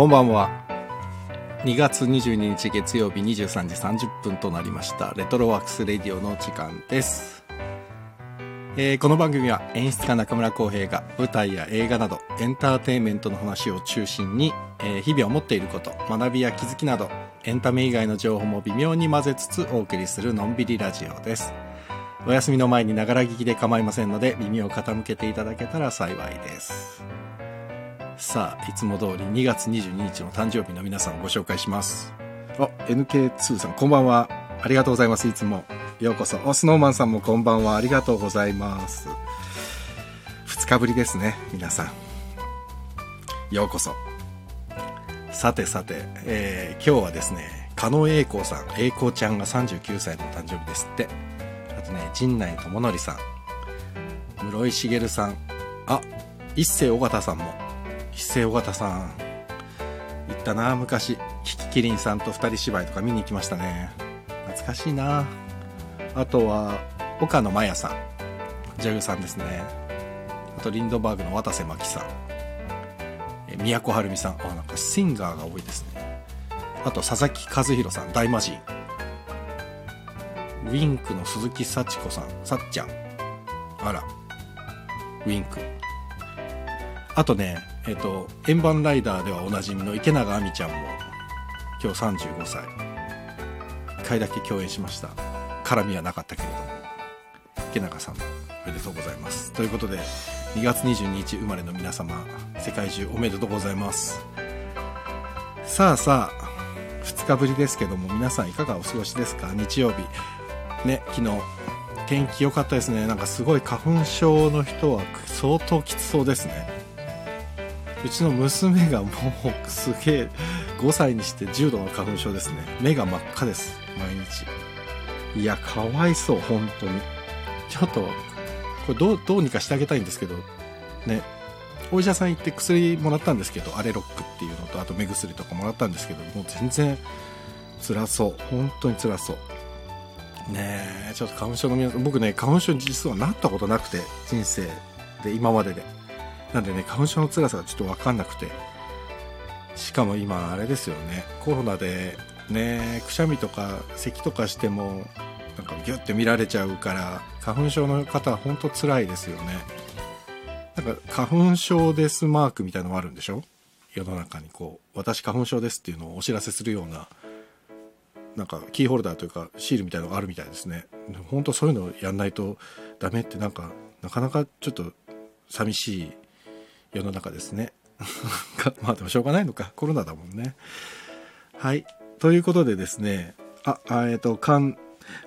こんばんは。2月22日月曜日23時30分となりました。レトロワークスレディオの時間です、えーこの番組は演出家中村浩平が舞台や映画などエンターテインメントの話を中心に、えー日々思っていること学びや気づきなどエンタメ以外の情報も微妙に混ぜつつお送りするのんびりラジオです。お休みの前にながら聞きで構いませんので耳を傾けていただけたら幸いです。さあいつも通り2月22日の誕生日の皆さんをご紹介します。あ NK2 さんこんばんは。ありがとうございます。いつも。ようこそ。おスノーマンさんもこんばんは。ありがとうございます。2日ぶりですね皆さん。ようこそ。さてさて、えー今日はですね加納栄光さん栄光ちゃんが39歳の誕生日ですって。あとね陣内智則さん室井茂さんあ一世尾形さんも一世尾形さん。行ったな昔。キキキリンさんと二人芝居とか見に行きましたね。懐かしいな。あとは岡野真也さん。女優さんですね。あとリンドバーグの渡瀬真希さん。え宮古晴美さん。あなんかシンガーが多いですね。あと佐々木和弘さん。大魔神。ウィンクの鈴木幸子さん。さっちゃん。あら。ウィンク。あとねえっ、と円盤ライダーではおなじみの池永亜美ちゃんも今日35歳。1回だけ共演しました。絡みはなかったけれども。池永さんおめでとうございます。ということで2月22日生まれの皆様世界中おめでとうございます。さあさあ2日ぶりですけども皆さんいかがお過ごしですか？日曜日。ね昨日。天気良かったですね。なんかすごい花粉症の人は相当きつそうですね。うちの娘がもうすげえ5歳にして重度の花粉症ですね。目が真っ赤です。毎日。いやかわいそう本当に。ちょっとこれどうどうにかしてあげたいんですけどね。お医者さん行って薬もらったんですけどアレロックっていうのとあと目薬とかもらったんですけどもう全然辛そう。本当に辛そう。ねえちょっと花粉症の皆さん僕ね花粉症に実はなったことなくて人生で今までで。なんでね花粉症の辛さがちょっと分かんなくて。しかも今あれですよね。コロナでねくしゃみとか咳とかしてもなんかギュッて見られちゃうから花粉症の方は本当辛いですよね。なんか花粉症ですマークみたいのもあるんでしょ？世の中にこう。私花粉症ですっていうのをお知らせするようななんかキーホルダーというかシールみたいのがあるみたいですね。本当そういうのをやんないとダメってなんかなかなかちょっと寂しい世の中ですね。まあでもしょうがないのか。コロナだもんね。はい。ということでですね。ああえっ、とかん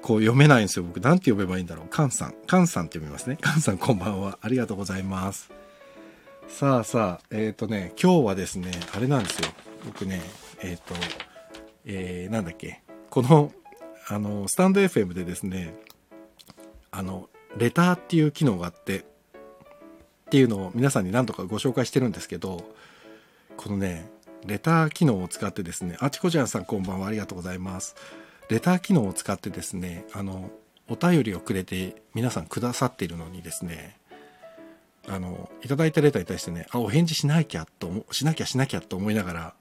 こう読めないんですよ。僕なんて呼べばいいんだろう。カンさん。カンさんって読みますね。カンさんこんばんは。ありがとうございます。さあさあえっ、とね今日はですねあれなんですよ。僕ねえっ、とえーなんだっけ。このあのスタンド FM でですねあのレターっていう機能があってっていうのを皆さんに何とかご紹介してるんですけどこのねレター機能を使ってですねあちこちゃんさんこんばんはありがとうございます。レター機能を使ってですねあのお便りをくれて皆さんくださっているのにですねあのいただいたレターに対してねあお返事しなきゃとしなきゃしなきゃと思いながら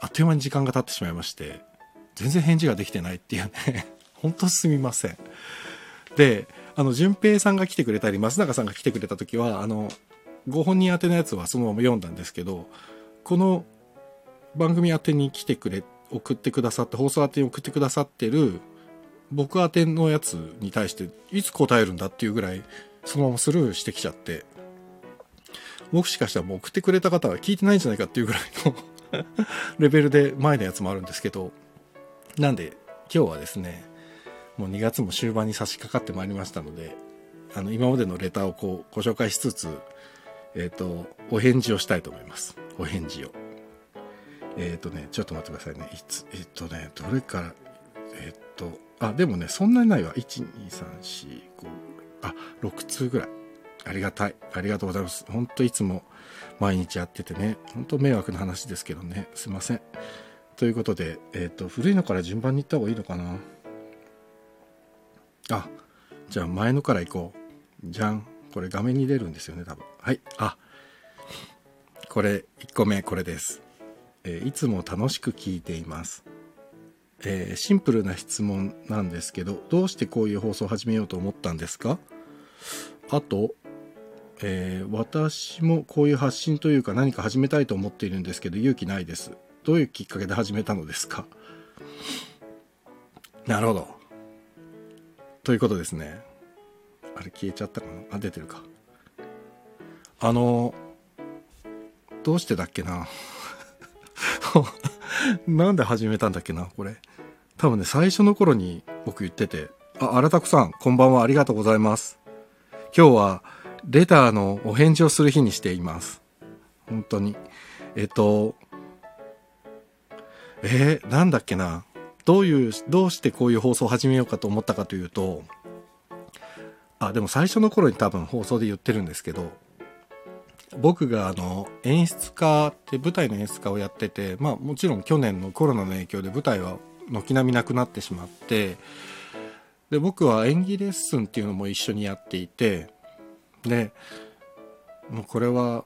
あっという間に時間が経ってしまいまして全然返事ができてないっていうね 本当すみません。であの順平さんが来てくれたり松永さんが来てくれた時はあのご本人宛てのやつはそのまま読んだんですけどこの番組宛てに来てくれ送ってくださって放送宛てに送ってくださってる僕宛てのやつに対していつ答えるんだっていうぐらいそのままスルーしてきちゃってもしかしたらもう送ってくれた方は聞いてないんじゃないかっていうぐらいの レベルで前のやつもあるんですけどなんで今日はですねもう2月も終盤に差し掛かってまいりましたのであの今までのレターをこうご紹介しつつえっ、とお返事をしたいと思います。お返事を。えっ、とねちょっと待ってくださいね。いつえっ、とねどれからえっ、とあでもねそんなにないわ。12345あ6通ぐらい。ありがたい。ありがとうございます。本当いつも毎日やっててね本当迷惑な話ですけどね。すいません。ということで、えっと古いのから順番に行った方がいいのかな。あじゃあ前のから行こうじゃんこれ画面に出るんですよね多分はいあこれ、1個目これです。えーいつも楽しく聞いています。えーシンプルな質問なんですけど、どうしてこういう放送を始めようと思ったんですか？あと、えー私もこういう発信というか何か始めたいと思っているんですけど勇気ないです。どういうきっかけで始めたのですか？なるほど。ということですね。あれ消えちゃったかな？あ、出てるか。あの、どうしてだっけな？なんで始めたんだっけな？これ。多分ね、最初の頃に僕言ってて、あ、荒拓さん、こんばんは、ありがとうございます。今日は、レターのお返事をする日にしています。本当に。えっと、えーなんだっけな？どういう、どうしてこういう放送を始めようかと思ったかというと、あ、でも最初の頃に多分放送で言ってるんですけど、僕があの演出家って舞台の演出家をやっててまあもちろん去年のコロナの影響で舞台は軒並みなくなってしまってで僕は演技レッスンっていうのも一緒にやっていてでもうこれは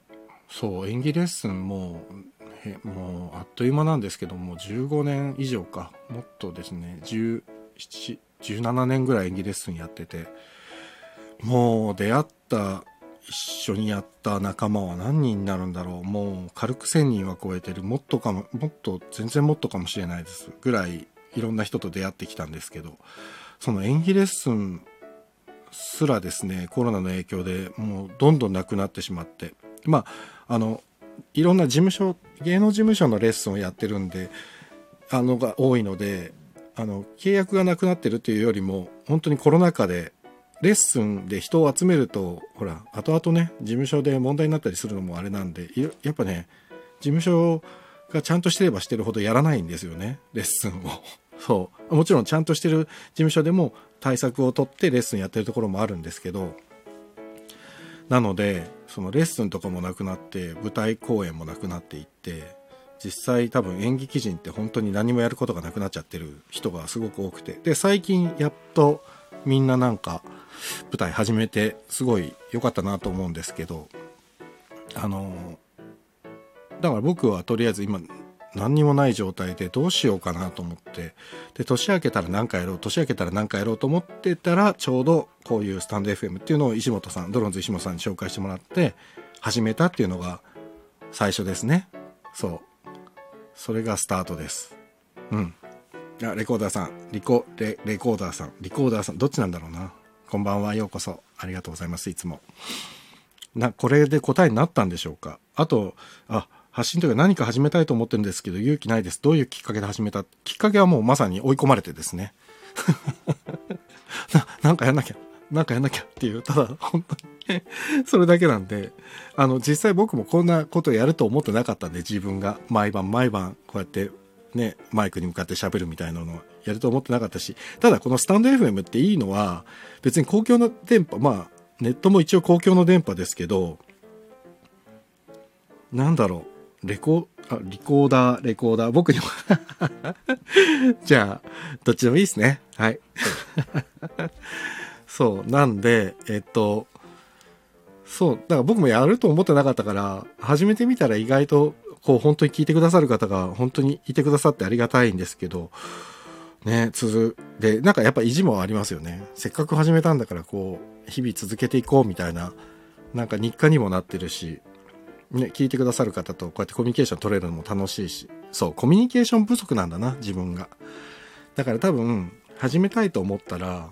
そう演技レッスンもへもうあっという間なんですけども15年以上か。もっとですね17 17年ぐらい演技レッスンやっててもう出会った一緒にやった仲間は何人になるんだろう。もう軽く1000人は超えてる。もっとかももっと全然もっとかもしれないです。ぐらいいろんな人と出会ってきたんですけどその演技レッスンすらですねコロナの影響でもうどんどんなくなってしまって。まああのいろんな事務所芸能事務所のレッスンをやってるんであのが多いのであの契約がなくなってるというよりも本当にコロナ禍でレッスンで人を集めるとほら後々ね事務所で問題になったりするのもあれなんでややっぱね事務所がちゃんとしてればしてるほどやらないんですよねレッスンを。そう。もちろんちゃんとしてる事務所でも対策を取ってレッスンやってるところもあるんですけどなのでそのレッスンとかもなくなって舞台公演もなくなっていって実際多分演劇人って本当に何もやることがなくなっちゃってる人がすごく多くて。で最近やっとみんななんか舞台始めてすごい良かったなと思うんですけどあのだから僕はとりあえず今何にもない状態でどうしようかなと思ってで年明けたら何かやろう年明けたら何かやろうと思ってたらちょうどこういうスタンド FM っていうのを石本さんドローンズ石本さんに紹介してもらって始めたっていうのが最初ですね。そう。それがスタートです。うん。あレコーダーさん。リコレレコーダーさん。リコーダーさんどっちなんだろうな。こんばんはようこそ。ありがとうございますいつも。なこれで答えになったんでしょうか。あとあ発信というか何か始めたいと思ってるんですけど勇気ないです。どういうきっかけで始めた？きっかけはもうまさに追い込まれてですね。ななんかやんなきゃ。なんかやんなきゃっていうただ本当にそれだけなんであの実際僕もこんなことやると思ってなかったんで自分が。毎晩毎晩こうやってねマイクに向かって喋るみたいなのをやると思ってなかったしただこのスタンド FM っていいのは別に公共の電波まあネットも一応公共の電波ですけどなんだろう。レコあリコーダーレコーダー僕にも。じゃあどっちでもいいですね。はい。そうなんでえっとそうだから僕もやると思ってなかったから始めてみたら意外とこう本当に聞いてくださる方が本当にいてくださってありがたいんですけどね続でなんかやっぱ意地もありますよね。せっかく始めたんだからこう日々続けていこうみたいななんか日課にもなってるしね、聞いてくださる方とこうやってコミュニケーション取れるのも楽しいし。そうコミュニケーション不足なんだな自分が。だから多分始めたいと思ったら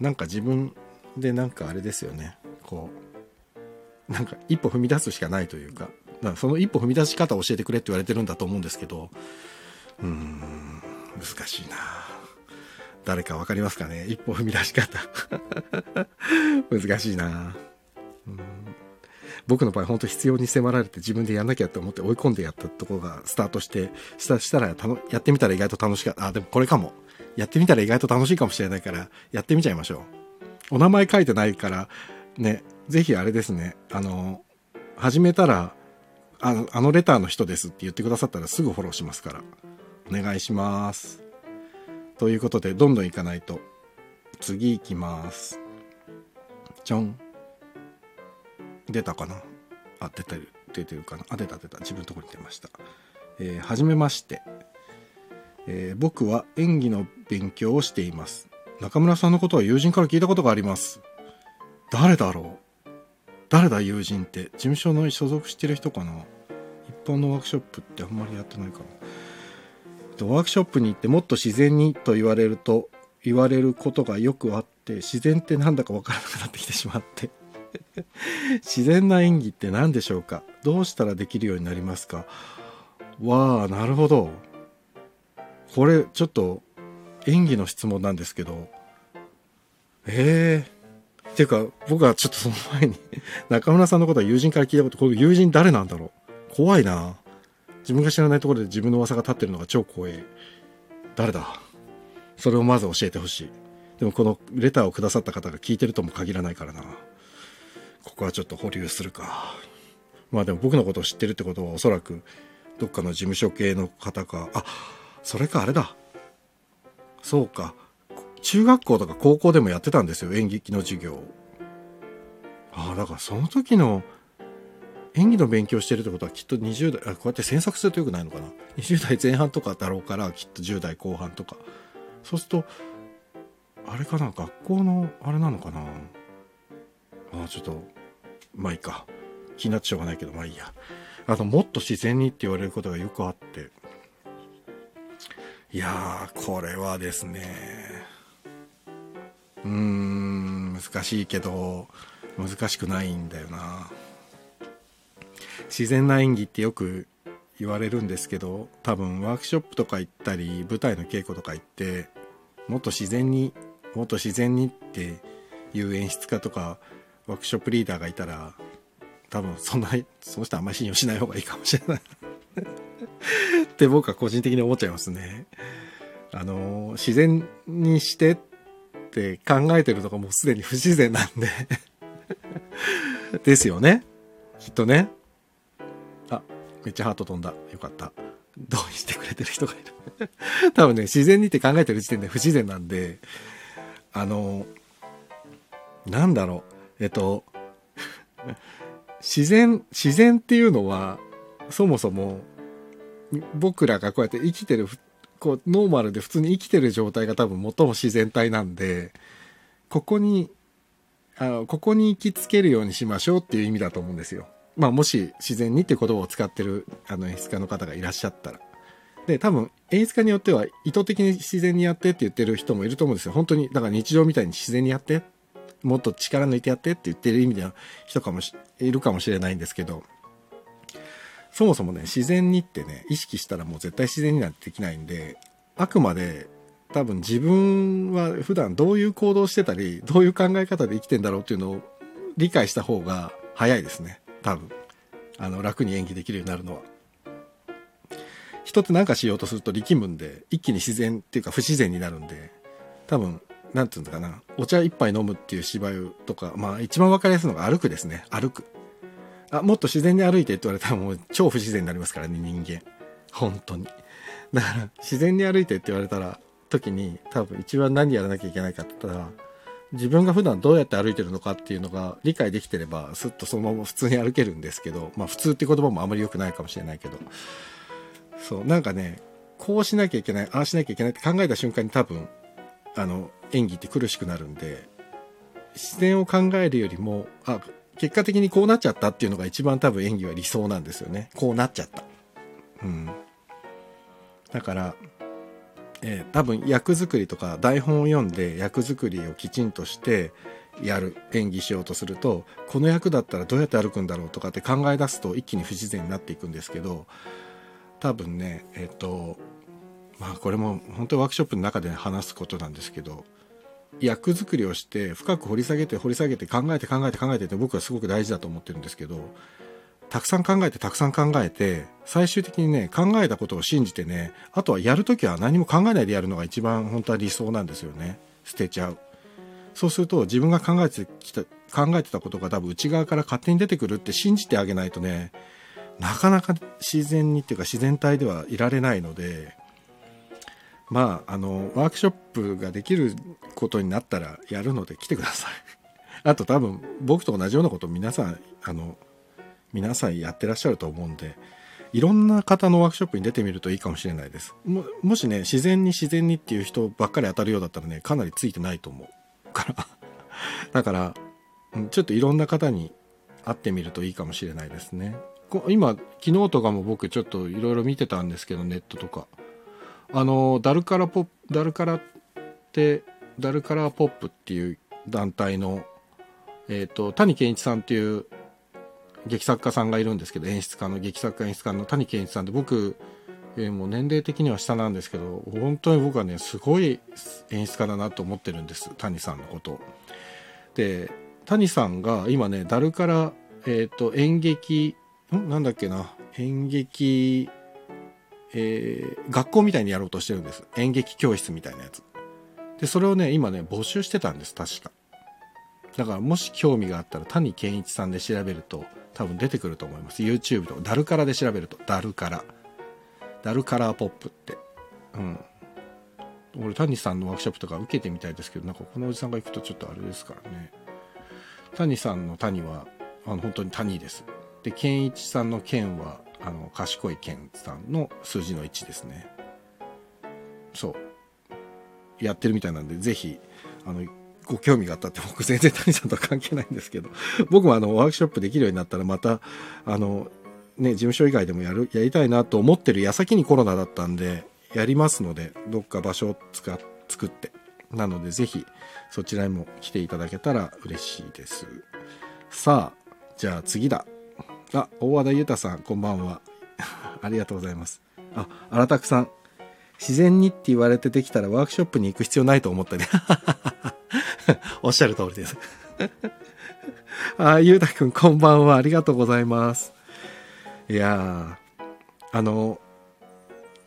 なんか自分でなんかあれですよね。こうなんか一歩踏み出すしかないというか。かその一歩踏み出し方を教えてくれって言われてるんだと思うんですけど。うーん難しいな。誰か分かりますかね？一歩踏み出し方。難しいな。うん。僕の場合本当必要に迫られて自分でやんなきゃって思って追い込んでやったところがスタートしてしたしたらたのやってみたら意外と楽しかった。あでもこれかも。やってみたら意外と楽しいかもしれないからやってみちゃいましょうお名前書いてないからねぜひあれですね。あの始めたらあのあのレターの人ですって言ってくださったらすぐフォローしますから。お願いします。ということでどんどん行かないと。次行きます。じゃん出たかな？あ出てる。出てるかな？あ出た出た。自分のところに出ました。えー、はじめまして、えー、僕は演技の勉強をしています。中村さんのことは友人から聞いたことがあります。誰だろう？誰だ友人って？事務所の所属してる人かな？一般のワークショップってあんまりやってないかな。ワークショップに行ってもっと自然にと言われると言われることがよくあって自然ってなんだかわからなくなってきてしまって。自然な演技って何でしょうか？どうしたらできるようになりますか？わあなるほど。これちょっと演技の質問なんですけど。ええー、っていうか僕はちょっとその前に 中村さんのことは友人から聞いたことこの友人誰なんだろう？怖いな。自分が知らないところで自分の噂が立ってるのが超怖い。誰だ？それをまず教えてほしい。でもこのレターをくださった方が聞いてるとも限らないからな。ここはちょっと保留するか。まあでも僕のことを知ってるってことはおそらくどっかの事務所系の方か。あそれかあれだ。そうか。中学校とか高校でもやってたんですよ。演劇の授業ああだからその時の演技の勉強してるってことはきっと20代あこうやって詮索するとよくないのかな。20代前半とかだろうからきっと10代後半とか。そうするとあれかな学校のあれなのかな。あちょっとまあいいか。気になってしょうがないけどまあいいや。あともっと自然にって言われることがよくあって。いやーこれはですね。うーん難しいけど難しくないんだよな。自然な演技ってよく言われるんですけど多分ワークショップとか行ったり舞台の稽古とか行ってもっと自然にもっと自然にっていう演出家とかワークショップリーダーがいたら多分そんなその人あんまり信用しない方がいいかもしれない。って僕は個人的に思っちゃいますね。あの自然にしてって考えてるとかもうすでに不自然なんで。ですよね。きっとね。あめっちゃハート飛んだ。よかった。同意してくれてる人がいる。多分ね自然にって考えてる時点で不自然なんであのなんだろう。えっと自然、自然っていうのは、そもそも、僕らがこうやって生きてる、こう、ノーマルで普通に生きてる状態が多分最も自然体なんで、ここに、あの、ここに行きつけるようにしましょうっていう意味だと思うんですよ。まあ、もし自然にって言葉を使ってる、あの、演出家の方がいらっしゃったら。で、多分、演出家によっては意図的に自然にやってって言ってる人もいると思うんですよ。本当に、だから日常みたいに自然にやってもっと力抜いてやってって言ってる意味では人かもし、いるかもしれないんですけど、そもそもね、自然にってね、意識したらもう絶対自然になんてできないんで、あくまで多分自分は普段どういう行動してたり、どういう考え方で生きてんだろうっていうのを理解した方が早いですね。多分。あの、楽に演技できるようになるのは。人って何かしようとすると力むんで、一気に自然っていうか不自然になるんで、多分なんていうのかな、お茶一杯飲むっていう芝居とか、まあ一番わかりやすいのが歩くですね。歩く。あ、もっと自然に歩いてって言われたらもう超不自然になりますからね、人間。本当に。だから自然に歩いてって言われたら、時に多分一番何やらなきゃいけないかって言ったら、自分が普段どうやって歩いてるのかっていうのが理解できてれば、すっとそのまま普通に歩けるんですけど、まあ普通って言葉もあまり良くないかもしれないけど、そう、なんかね、こうしなきゃいけない、ああしなきゃいけないって考えた瞬間に多分、あの、演技って苦しくなるんで、自然を考えるよりも、あ、結果的にこうなっちゃったっていうのが一番多分演技は理想なんですよね。こうなっちゃった。うん。だから、えー、多分役作りとか台本を読んで役作りをきちんとしてやる演技しようとするとこの役だったらどうやって歩くんだろうとかって考え出すと一気に不自然になっていくんですけど多分ねえっ、ー、とまあこれも本当にワークショップの中で話すことなんですけど役作りをして深く掘り下げて掘り下げて考えて考えて考えてって僕はすごく大事だと思ってるんですけどたくさん考えてたくさん考えて最終的にね考えたことを信じてねあとはやるときは何も考えないでやるのが一番本当は理想なんですよね。捨てちゃう。そうすると自分が考えてきた考えてたことが多分内側から勝手に出てくるって信じてあげないとねなかなか自然にっていうか自然体ではいられないのでまあ、あの、ワークショップができることになったらやるので来てください。あと多分、僕と同じようなこと皆さん、あの、皆さんやってらっしゃると思うんで、いろんな方のワークショップに出てみるといいかもしれないです。ももしね、自然に自然にっていう人ばっかり当たるようだったらね、かなりついてないと思う。から だから、ちょっといろんな方に会ってみるといいかもしれないですね。今、昨日とかも僕ちょっといろいろ見てたんですけど、ネットとか。あの、ダルカラポップ、ダルカラって、ダルカラポップっていう団体の、え、ー、と、谷健一さんっていう劇作家さんがいるんですけど、演出家の、劇作家演出家の谷健一さんで、僕、えー、もう年齢的には下なんですけど、本当に僕はね、すごい演出家だなと思ってるんです、谷さんのこと。で、谷さんが今ね、ダルから、えっ、ー、と、演劇、ん？なんだっけな、演劇、えー、学校みたいにやろうとしてるんです。演劇教室みたいなやつ。で、それをね、今ね、募集してたんです、確か。だから、もし興味があったら、谷健一さんで調べると、多分出てくると思います。YouTube とか、ダルカラで調べると、ダルカラ。ダルカラーポップって。うん。俺、谷さんのワークショップとか受けてみたいですけど、なんかこのおじさんが行くとちょっとあれですからね。谷さんの谷は、あの、本当に谷です。で、健一さんの健は、あの、賢い健さんの数字の1ですね。そう。やってるみたいなんで、ぜひ、あの、ご興味があったって僕全然谷さんとは関係ないんですけど、僕もあの、ワークショップできるようになったらまた、あの、ね、事務所以外でもやる、やりたいなと思ってる矢先にコロナだったんで、やりますので、どっか場所を使作って。なので、ぜひ、そちらにも来ていただけたら嬉しいです。さあ、じゃあ次だ。あ、大和田裕太さん、こんばんは。ありがとうございます。あ、荒拓さん。自然にって言われてできたらワークショップに行く必要ないと思ったね。おっしゃる通りです。あ、ゆうたくんこんばんは。ありがとうございます。いやあの、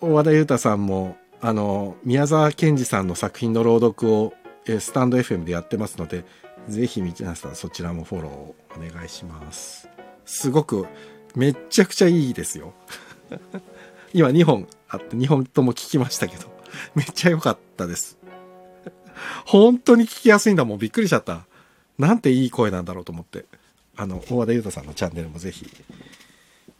大和田裕太さんも、あの、宮沢賢治さんの作品の朗読を、えスタンド FM でやってますので、ぜひ皆さんそちらもフォローお願いします。すごく、めっちゃくちゃいいですよ。今2本あって、2本とも聞きましたけど、めっちゃ良かったです。本当に聞きやすいんだもん。びっくりしちゃった。なんていい声なんだろうと思って。あの、大和田裕太さんのチャンネルもぜひ、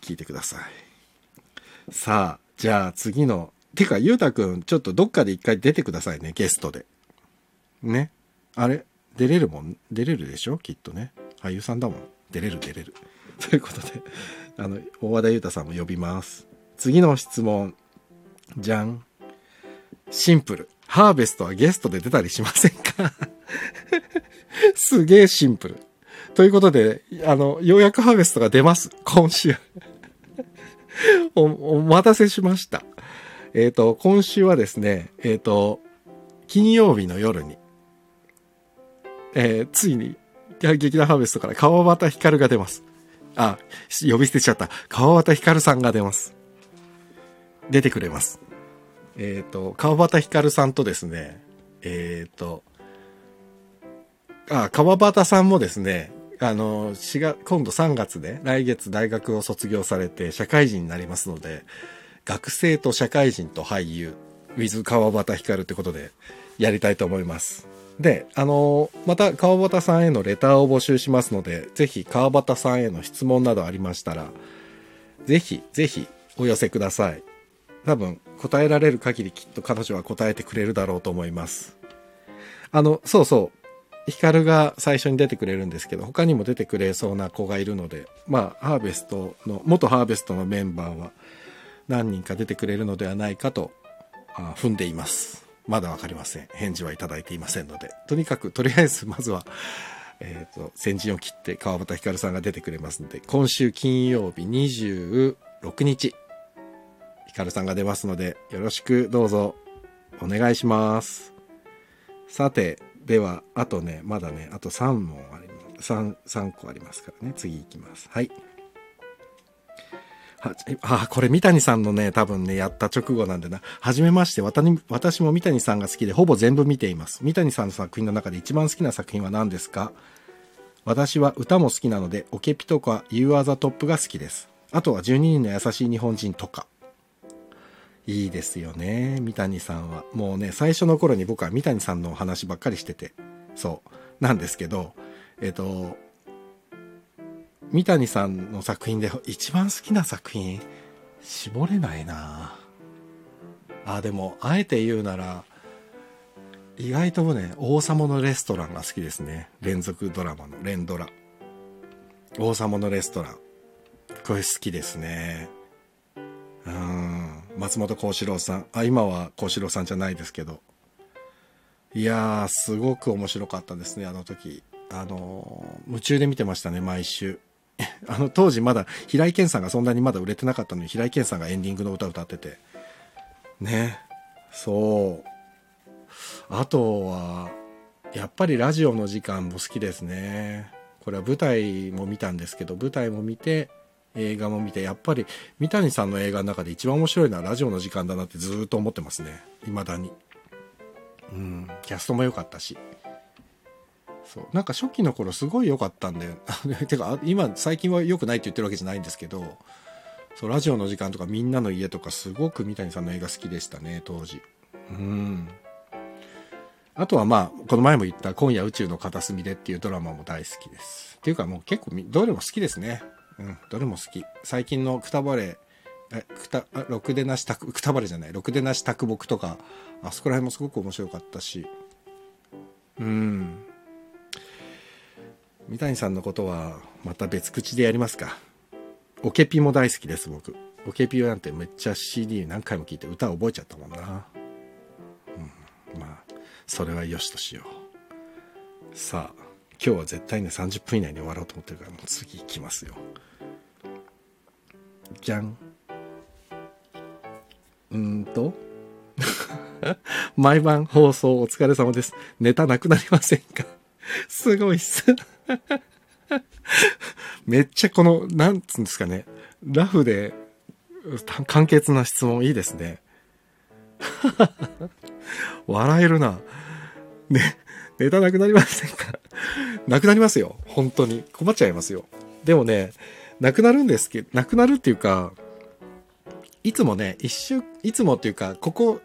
聞いてください。さあ、じゃあ次の、てか、ゆうたくん、ちょっとどっかで一回出てくださいね、ゲストで。ね。あれ？出れるもん？出れるでしょ？きっとね。俳優さんだもん。出れる出れる。ということで、あの、大和田裕太さんも呼びます。次の質問。じゃん。シンプル。ハーベストはゲストで出たりしませんか？すげえシンプル。ということで、あの、ようやくハーベストが出ます。今週お。お待たせしました。えっ、ー、と、今週はですね、えっ、ー、と、金曜日の夜に、えー、ついに、劇団ハーベストから川端光が出ます。あ、呼び捨てしちゃった。川端光さんが出ます。出てくれます。えっ、ー、と、川端光さんとですね、えっ、ー、と、あ、川端さんもですね、あの、4月、今度3月で、来月大学を卒業されて社会人になりますので、学生と社会人と俳優、ウィズ川端光ってことでやりたいと思います。で、あの、また川端さんへのレターを募集しますので、ぜひ川端さんへの質問などありましたら、ぜひ、ぜひお寄せください。多分、答えられる限りきっと彼女は答えてくれるだろうと思います。あの、そうそう。ヒカルが最初に出てくれるんですけど、他にも出てくれそうな子がいるので、まあ、ハーベストの、元ハーベストのメンバーは何人か出てくれるのではないかと、あ踏んでいます。まだわかりません。返事はいただいていませんので。とにかく、とりあえず、まずは、えっ、ー、と、先陣を切って川端ひかるさんが出てくれますので、今週金曜日26日、ひかるさんが出ますので、よろしくどうぞお願いします。さて、では、あとね、まだね、あと3問あります。3、3個ありますからね。次行きます。はい。は、あ、これ三谷さんのね、多分ね、やった直後なんでな。はじめまして、私も三谷さんが好きで、ほぼ全部見ています。三谷さんの作品の中で一番好きな作品は何ですか？私は歌も好きなので、オケピとか You Are the Top が好きです。あとは12人の優しい日本人とか。いいですよね、三谷さんは。もうね、最初の頃に僕は三谷さんのお話ばっかりしてて、そう、なんですけど、えっ、と、三谷さんの作品で一番好きな作品絞れないな。あでもあえて言うなら意外とね王様のレストランが好きですね。連続ドラマの連ドラ。王様のレストラン。これ好きですね。うん。松本幸四郎さん。あ今は幸四郎さんじゃないですけど。いやーすごく面白かったですねあの時。あのー、夢中で見てましたね毎週。あの当時まだ平井堅さんがそんなにまだ売れてなかったのに平井堅さんがエンディングの歌歌ってて。ね。そう。あとはやっぱりラジオの時間も好きですね。これは舞台も見たんですけど舞台も見て映画も見てやっぱり三谷さんの映画の中で一番面白いのはラジオの時間だなってずっと思ってますね。未だに。うん。キャストも良かったし。そう。なんか初期の頃すごい良かったんで てか今最近は良くないって言ってるわけじゃないんですけどそうラジオの時間とかみんなの家とかすごく三谷さんの映画好きでしたね当時。うん。あとはまあこの前も言った「今夜宇宙の片隅で」っていうドラマも大好きです。っていうかもう結構どれも好きですね。うんどれも好き。最近のくたばれえくたあろくでなしくたばれじゃないろくでなし卓木とかあそこら辺もすごく面白かったし。うん。三谷さんのことはまた別口でやりますか。オケピも大好きです僕。オケピなんてめっちゃ CD 何回も聴いて歌覚えちゃったもんな、うん、まあそれはよしとしよう。さあ今日は絶対ね30分以内に終わろうと思ってるからもう次行きますよ。じゃん。うんと。毎晩放送お疲れ様です。ネタなくなりませんか？すごいっす。めっちゃこの、なんつうんですかね。ラフで、簡潔な質問いいですね。笑えるな。ね、ネタなくなりませんか？なくなりますよ。本当に。困っちゃいますよ。でもね、なくなるんですけど、なくなるっていうか、いつもね、一週、いつもっていうか、ここ、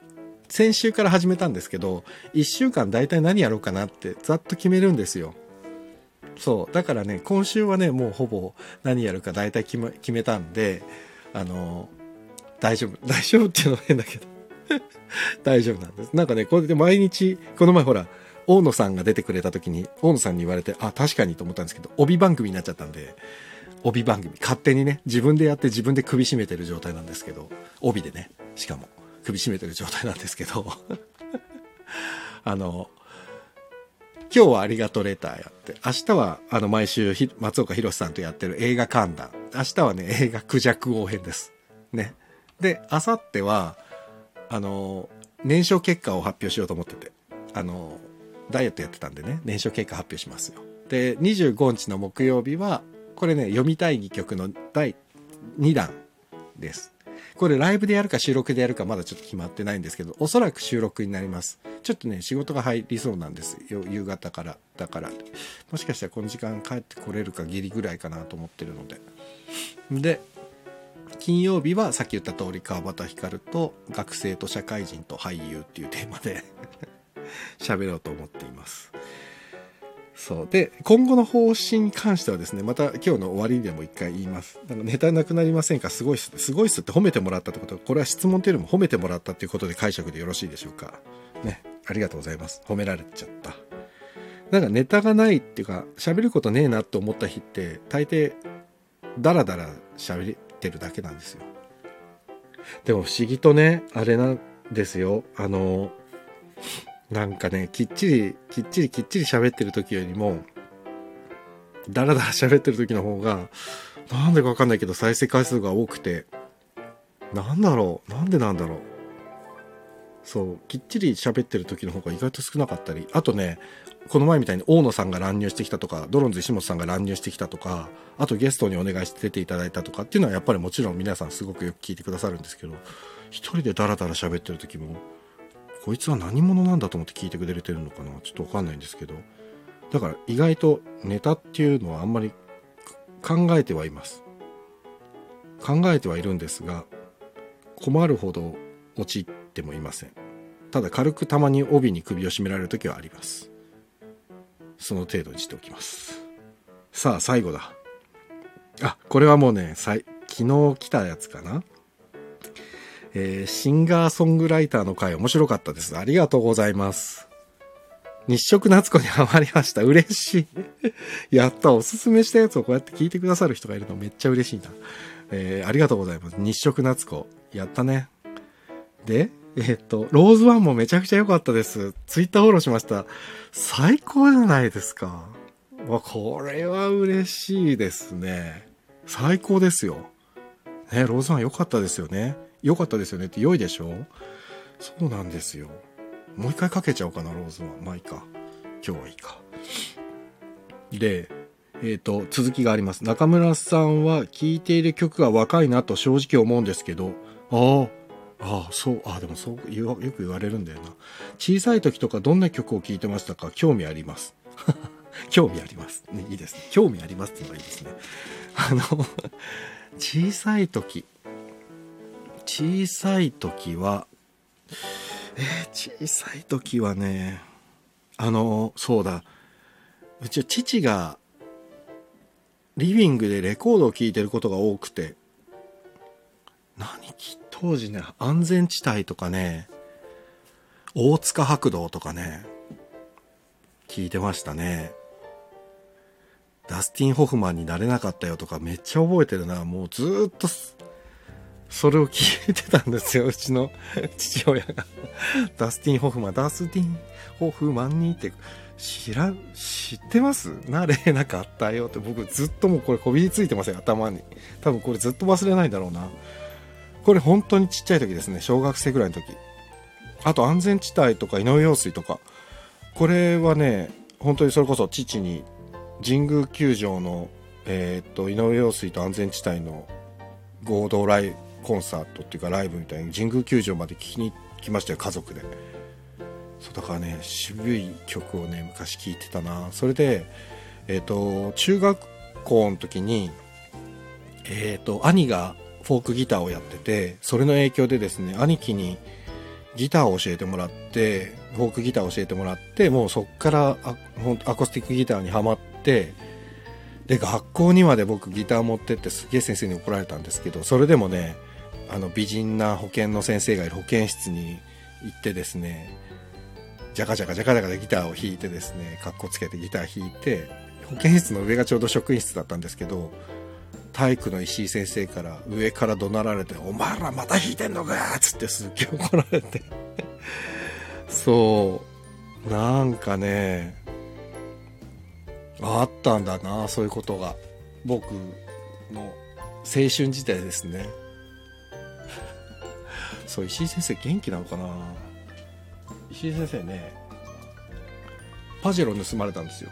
先週から始めたんですけど、一週間大体何やろうかなってざっと決めるんですよ。そう。だからね、今週はね、もうほぼ何やるか大体決め決めたんで、あの、大丈夫。大丈夫っていうのは変だけど。大丈夫なんです。なんかね、これで毎日、この前ほら、大野さんが出てくれた時に、大野さんに言われて、あ、確かにと思ったんですけど、帯番組になっちゃったんで、帯番組、勝手にね、自分でやって自分で首絞めてる状態なんですけど、帯でね、しかも、首絞めてる状態なんですけど、あの、今日はありがとうレターやって、明日はあの毎週松岡弘さんとやってる映画観覧、明日はね、映画クジャク王編です。ね。で、明後日は、あの、燃焼結果を発表しようと思ってて、あの、ダイエットやってたんでね、燃焼結果発表しますよ。で、25日の木曜日は、これね、読みたい戯曲の第2弾です。これライブでやるか収録でやるかまだちょっと決まってないんですけど、おそらく収録になります。ちょっとね、仕事が入りそうなんですよ。夕方から。だから、もしかしたらこの時間帰ってこれるかギリぐらいかなと思ってるので。で、金曜日はさっき言った通り川端光と学生と社会人と俳優っていうテーマで 喋ろうと思っています。そう。で、今後の方針に関してはですね、また今日の終わりにでも一回言います。なんかネタなくなりませんか？すごいっす。すごいっすって褒めてもらったってことは、これは質問というよりも褒めてもらったっていうことで解釈でよろしいでしょうか。ね。ありがとうございます。褒められちゃった。なんかネタがないっていうか、喋ることねえなって思った日って、大抵、ダラダラ喋ってるだけなんですよ。でも不思議とね、あれなんですよ。あの、なんかね、きっちり、きっちりきっちり喋ってる時よりも、だらだら喋ってる時の方が、なんでかわかんないけど再生回数が多くて、なんだろうなんでなんだろう。そう、きっちり喋ってる時の方が意外と少なかったり、あとね、この前みたいに大野さんが乱入してきたとか、ドロンズ石本さんが乱入してきたとか、あとゲストにお願いして出ていただいたとかっていうのはやっぱりもちろん皆さんすごくよく聞いてくださるんですけど、一人でダラダラ喋ってる時も、こいつは何者なんだと思って聞いてくれてるのかな？ちょっとわかんないんですけど。だから意外とネタっていうのはあんまり考えてはいます。考えてはいるんですが困るほど陥ってもいません。ただ軽くたまに帯に首を絞められる時はあります。その程度にしておきます。さあ最後だ。あこれはもうね、昨日来たやつかな？えー、シンガーソングライターの回面白かったです。ありがとうございます。日食夏子にハマりました。嬉しい。やった。おすすめしたやつをこうやって聞いてくださる人がいるのめっちゃ嬉しいな。えー、ありがとうございます。日食夏子。やったね。で、えー、っと、ローズワンもめちゃくちゃ良かったです。ツイッターフォローしました。最高じゃないですか。わ、これは嬉しいですね。最高ですよ。ね、ローズワン良かったですよね。良かったですよねって良いでしょ？そうなんですよ。もう一回かけちゃおうかな、ローズワン。まあいいか。今日はいいか。で、えっ、ー、と、続きがあります。中村さんは聴いている曲が若いなと正直思うんですけど、ああ、ああ、そう、ああ、でもそうよく言われるんだよな。小さい時とかどんな曲を聴いてましたか？興味あります。興味あります。ね、いいですね。興味ありますっていうのがいいですね。あの、小さい時。小さい時は、えー、小さい時はね、あの、そうだ。うちは父がリビングでレコードを聴いてることが多くて、何当時ね、安全地帯とかね、大塚白道とかね、聞いてましたね。ダスティン・ホフマンになれなかったよとかめっちゃ覚えてるな。もうずっと、それを聞いてたんですよ、うちの 父親が。ダスティン・ホフマン、ダスティン・ホフマンにって知ら、知ってます？なれなかったよって僕ずっともうこれこびりついてますよ、頭に。多分これずっと忘れないだろうな。これ本当にちっちゃい時ですね、小学生ぐらいの時。あと安全地帯とか井上陽水とか。これはね、本当にそれこそ父に神宮球場の、えー、っと、井上陽水と安全地帯の合同ライコンサートっていうかライブみたいに神宮球場まで聞きに来ましたよ、家族で。そうだからね渋い曲をね昔聴いてたなそれでえっ、ー、と中学校の時にえっ、ー、と兄がフォークギターをやっててそれの影響でですね兄貴にギターを教えてもらってフォークギターを教えてもらってもうそっからアアコースティックギターにはまってで学校にまで僕ギター持ってってすげえ先生に怒られたんですけどそれでもねあの美人な保健の先生がいる保健室に行ってですねジャカジャカジャカジャカでギターを弾いてですね、カッコつけてギター弾いて、保健室の上がちょうど職員室だったんですけど、体育の石井先生から上から怒鳴られて、お前らまた弾いてんのかっつってすっげえ怒られて そう、なんかね、あったんだな、そういうことが。僕の青春時代ですね。そう、石井先生元気なのかな？石井先生ねパジェロ盗まれたんですよ。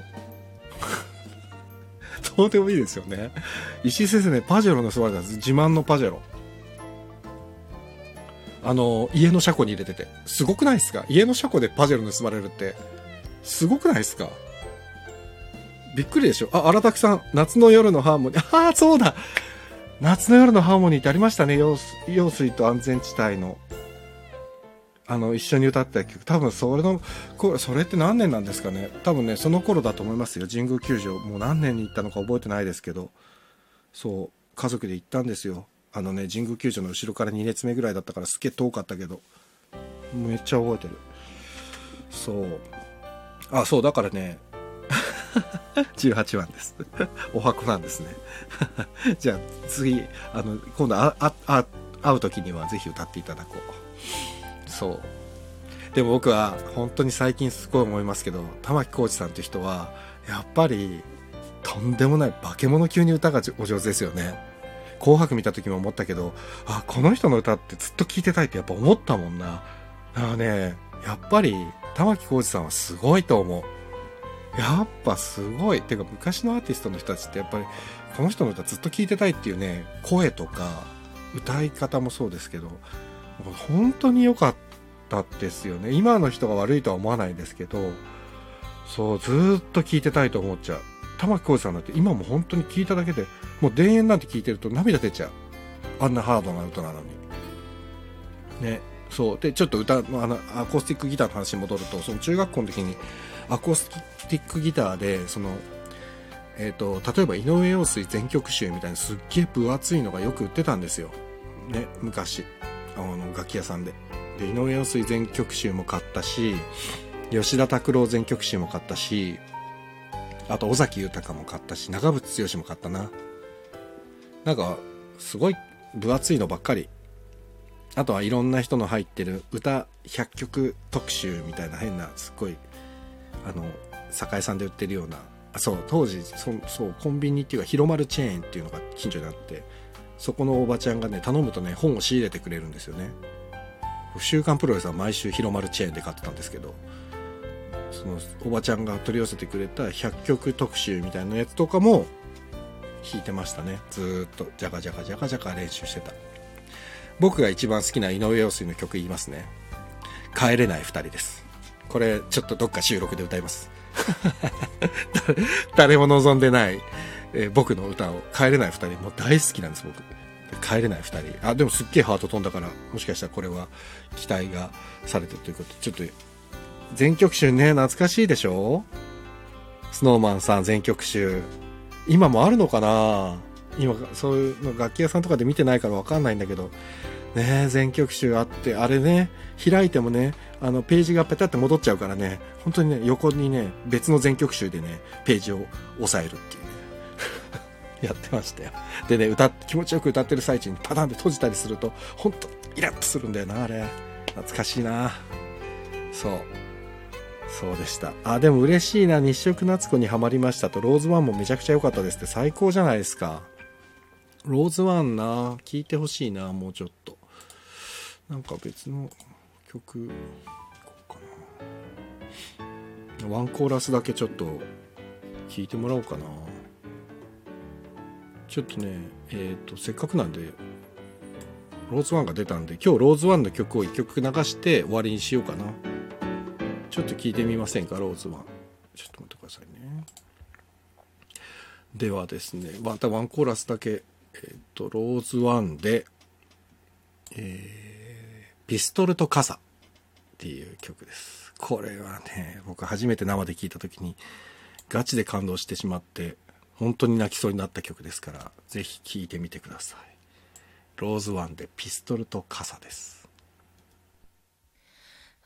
どうでもいいですよね。石井先生ねパジェロ盗まれたんです。自慢のパジェロ。あの家の車庫に入れてて。すごくないですか？家の車庫でパジェロ盗まれるって。すごくないですか？びっくりでしょ？あ、荒滝さん、夏の夜のハーモニー。ああ、そうだ夏の夜のハーモニーってありましたね。用水と安全地帯の。あの一緒に歌った曲。多分それのそれって何年なんですかね。多分ねその頃だと思いますよ。神宮球場もう何年に行ったのか覚えてないですけど。そう家族で行ったんですよ。あのね神宮球場の後ろから2列目ぐらいだったからすっげえ遠かったけど。めっちゃ覚えてる。そう。あそうだからね18番です。お箱なんですね。じゃあ次あの今度ああ会う時にはぜひ歌っていただこう。そう。でも僕は本当に最近すごい思いますけど玉置浩二さんって人はやっぱりとんでもない化け物級に歌がお上手ですよね。紅白見た時も思ったけどあこの人の歌ってずっと聴いてたいってやっぱ思ったもんな。だからねやっぱり玉置浩二さんはすごいと思う。やっぱすごい。てか昔のアーティストの人たちってやっぱりこの人の歌ずっと聴いてたいっていうね声とか歌い方もそうですけど本当に良かったですよね。今の人が悪いとは思わないですけどそうずっと聞いてたいと思っちゃう。玉置浩二さんだって今も本当に聞いただけでもう田園なんて聞いてると涙出ちゃう。あんなハードな歌なのに。ねそう。でちょっと歌のあのアコースティックギターの話に戻るとその中学校の時にアコースティックギターでそのえっ、と、例えば井上陽水全曲集みたいなすっげえ分厚いのがよく売ってたんですよ。ね、昔。あの、楽器屋さんで。で、井上陽水全曲集も買ったし、吉田拓郎全曲集も買ったし、あと尾崎豊も買ったし、長渕剛も買ったな。なんか、すごい分厚いのばっかり。あとはいろんな人の入ってる歌100曲特集みたいな変な、すっごい、あの、酒屋さんで売ってるような、あそう、当時そ、そう、コンビニっていうか、広丸チェーンっていうのが近所にあって、そこのおばちゃんがね、頼むとね、本を仕入れてくれるんですよね。週刊プロレスは毎週広丸チェーンで買ってたんですけど、そのおばちゃんが取り寄せてくれた100曲特集みたいなやつとかも弾いてましたね。ずっと、ジャカジャカジャカジャカ練習してた。僕が一番好きな井上陽水の曲言いますね。帰れない二人です。これ、ちょっとどっか収録で歌います。誰も望んでない、えー僕の歌を、帰れない二人、もう大好きなんです、僕。帰れない二人。あ、でもすっげえハート飛んだから、もしかしたらこれは期待がされてるということで、ちょっと、全曲集ね、懐かしいでしょ？スノーマンさん全曲集。今もあるのかな？今、そういうの楽器屋さんとかで見てないからわかんないんだけど、ね全曲集あって、あれね、開いてもね、あの、ページがペタって戻っちゃうからね、本当にね、横にね、別の全曲集でね、ページを押さえるっていうね。やってましたよ。でね、歌、気持ちよく歌ってる最中にパタンって閉じたりすると、本当イラッとするんだよな、あれ。懐かしいな。そう。そうでした。あ、でも嬉しいな。日食夏子にはまりましたと、ローズワンもめちゃくちゃ良かったですって最高じゃないですか。ローズワンな、聞いてほしいな、もうちょっと。なんか別の曲、こうかな。ワンコーラスだけちょっと聞いてもらおうかな。ちょっとね、えっ、と、せっかくなんで、ローズワンが出たんで、今日ローズワンの曲を1曲流して終わりにしようかな。ちょっと聞いてみませんか、ローズワン。ちょっと待ってくださいね。ではですね、またワンコーラスだけ、えっ、と、ローズワンで、えー、ピストルと傘っていう曲です。これはね、僕初めて生で聞いた時に、ガチで感動してしまって、本当に泣きそうになった曲ですから、ぜひ聴いてみてください。ローズワンでピストルと傘です。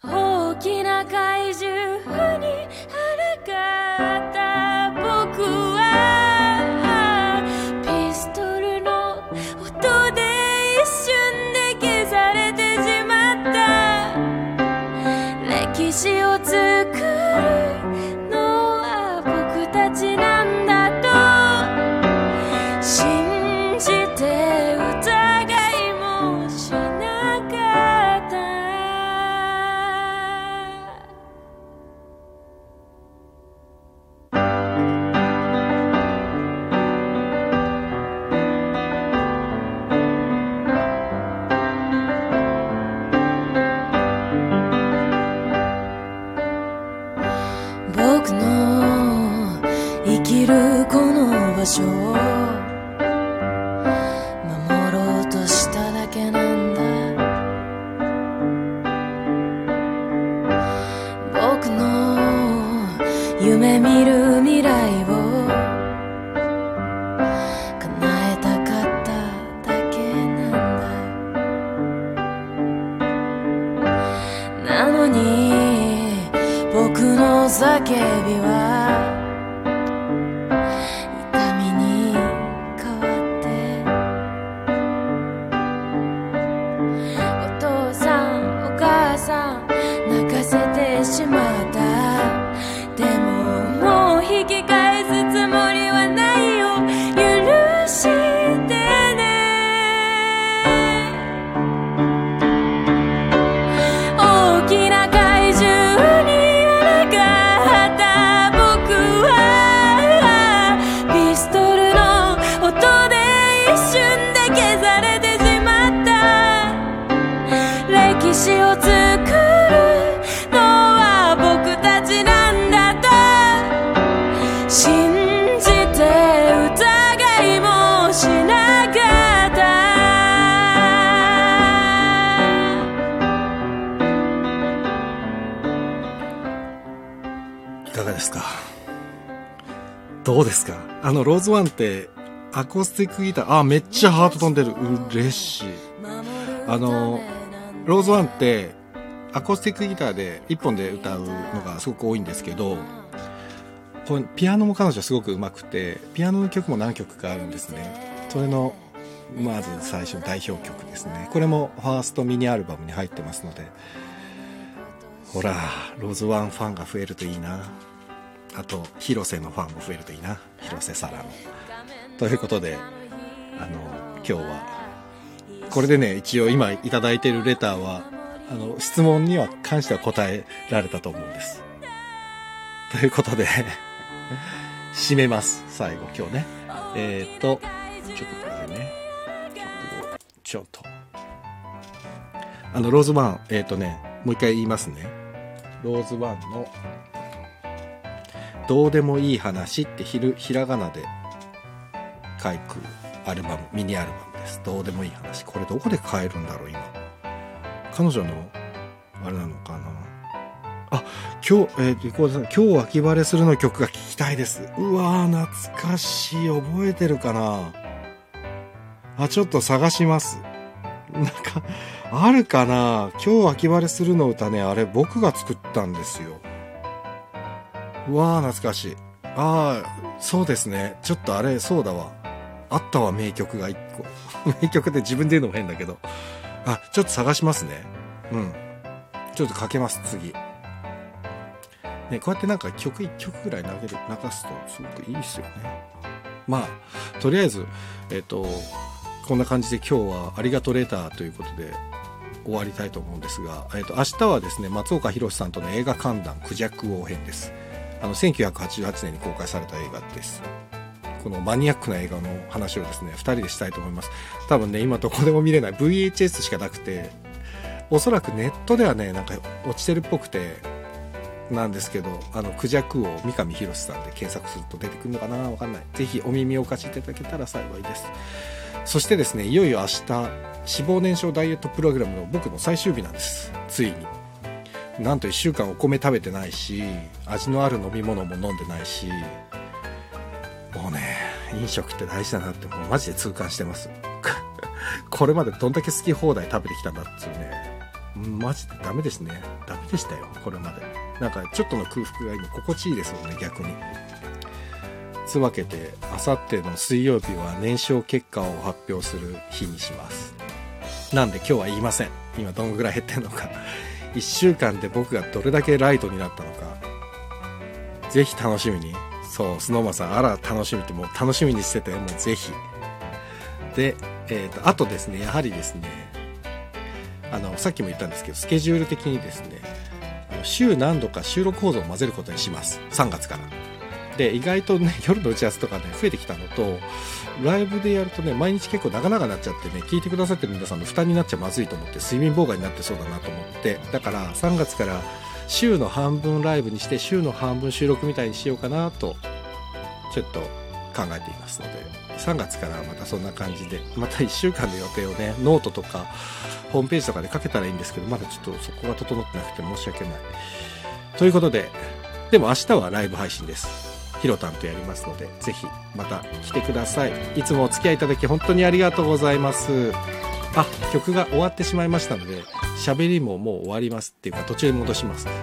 大きな怪獣にあらかった僕はの場ですか？どうですか？あの、ローズワンって、アコースティックギター、あ、めっちゃハート飛んでる。嬉しい。あの、ローズワンって、アコースティックギターで一本で歌うのがすごく多いんですけど、こピアノも彼女すごく上手くて、ピアノの曲も何曲かあるんですね。それの、まず最初の代表曲ですね。これもファーストミニアルバムに入ってますので、ほら、ローズワンファンが増えるといいな。あと、広瀬のファンも増えるといいな。広瀬サラの。ということで、あの、今日は、これでね、一応今いただいているレターは、あの、質問には関しては答えられたと思うんです。ということで、締めます。最後、今日ね。えー、と、ちょっとこれでね、ちょっと。あの、ローズワン、えー、とね、もう一回言いますね。ローズワンの、どうでもいい話ってひるひらがなで書くアルバムミニアルバムです。どうでもいい話。これどこで買えるんだろう今。彼女のあれなのかな。あ今日えー、リコーダーさん今日秋晴れするの曲が聴きたいです。うわー懐かしい。覚えてるかな。あちょっと探します。なんかあるかな。今日秋晴れするの歌ねあれ僕が作ったんですよ。うわー懐かしい。ああそうですね。ちょっとあれそうだわ。あったわ名曲が一個。名曲って自分で言うのも変だけど。あちょっと探しますね。うん。ちょっとかけます次。ねこうやってなんか曲1曲ぐらい投げる流すとすごくいいですよね。まあとりあえずえっ、とこんな感じで今日はありがとうレターということで終わりたいと思うんですが、えっと明日はですね松岡弘さんとの映画観覧クジャク王編です。あの1988年に公開された映画です。このマニアックな映画の話をですね2人でしたいと思います。多分ね今どこでも見れない。VHS しかなくておそらくネットではねなんか落ちてるっぽくてなんですけどあのクジャク王三上博さんで検索すると出てくるのかな？わかんない。ぜひお耳をお貸しいただけたら幸いです。そしてですねいよいよ明日脂肪燃焼ダイエットプログラムの僕の最終日なんです。ついに。なんと1週間お米食べてないし味のある飲み物も飲んでないしもうね飲食って大事だなってもうマジで痛感してます。これまでどんだけ好き放題食べてきたんだっていうね。マジでダメですね。ダメでしたよこれまで。なんかちょっとの空腹が今心地いいですもんね逆に。つわけてあさっての水曜日は燃焼結果を発表する日にします。なんで今日は言いません。今どんぐらい減ってんのか。1週間で僕がどれだけライトになったのか。ぜひ楽しみに。そうスノーマンさんあら楽しみってもう楽しみにしててもうぜひ。で、えー、とあとですねやはりですねあのさっきも言ったんですけどスケジュール的にですね週何度か収録放送を混ぜることにします。3月から。で意外とね夜の打ち合わせとかね増えてきたのとライブでやるとね毎日結構長々なっちゃってね聞いてくださってる皆さんの負担になっちゃまずいと思って睡眠妨害になってそうだなと思ってだから3月から週の半分ライブにして週の半分収録みたいにしようかなとちょっと考えていますので3月からまたそんな感じでまた1週間の予定をねノートとかホームページとかで書けたらいいんですけどまだちょっとそこが整ってなくて申し訳ない。ということででも明日はライブ配信です。ひろたんとやりますのでぜひまた来てください。いつもお付き合いいただき本当にありがとうございます。あ曲が終わってしまいましたので喋りももう終わりますっていうか途中で戻します。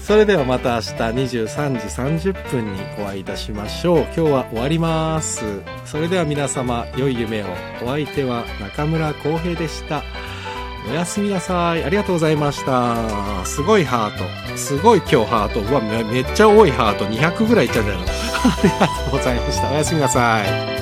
それではまた明日23時30分にお会いいたしましょう。今日は終わります。それでは皆様良い夢を。お相手は中村浩平でした。おやすみなさい。ありがとうございました。すごいハート。すごい今日ハート。うわめっちゃ多いハート。200ぐらいいっちゃうんじゃないの？ありがとうございました。おやすみなさい。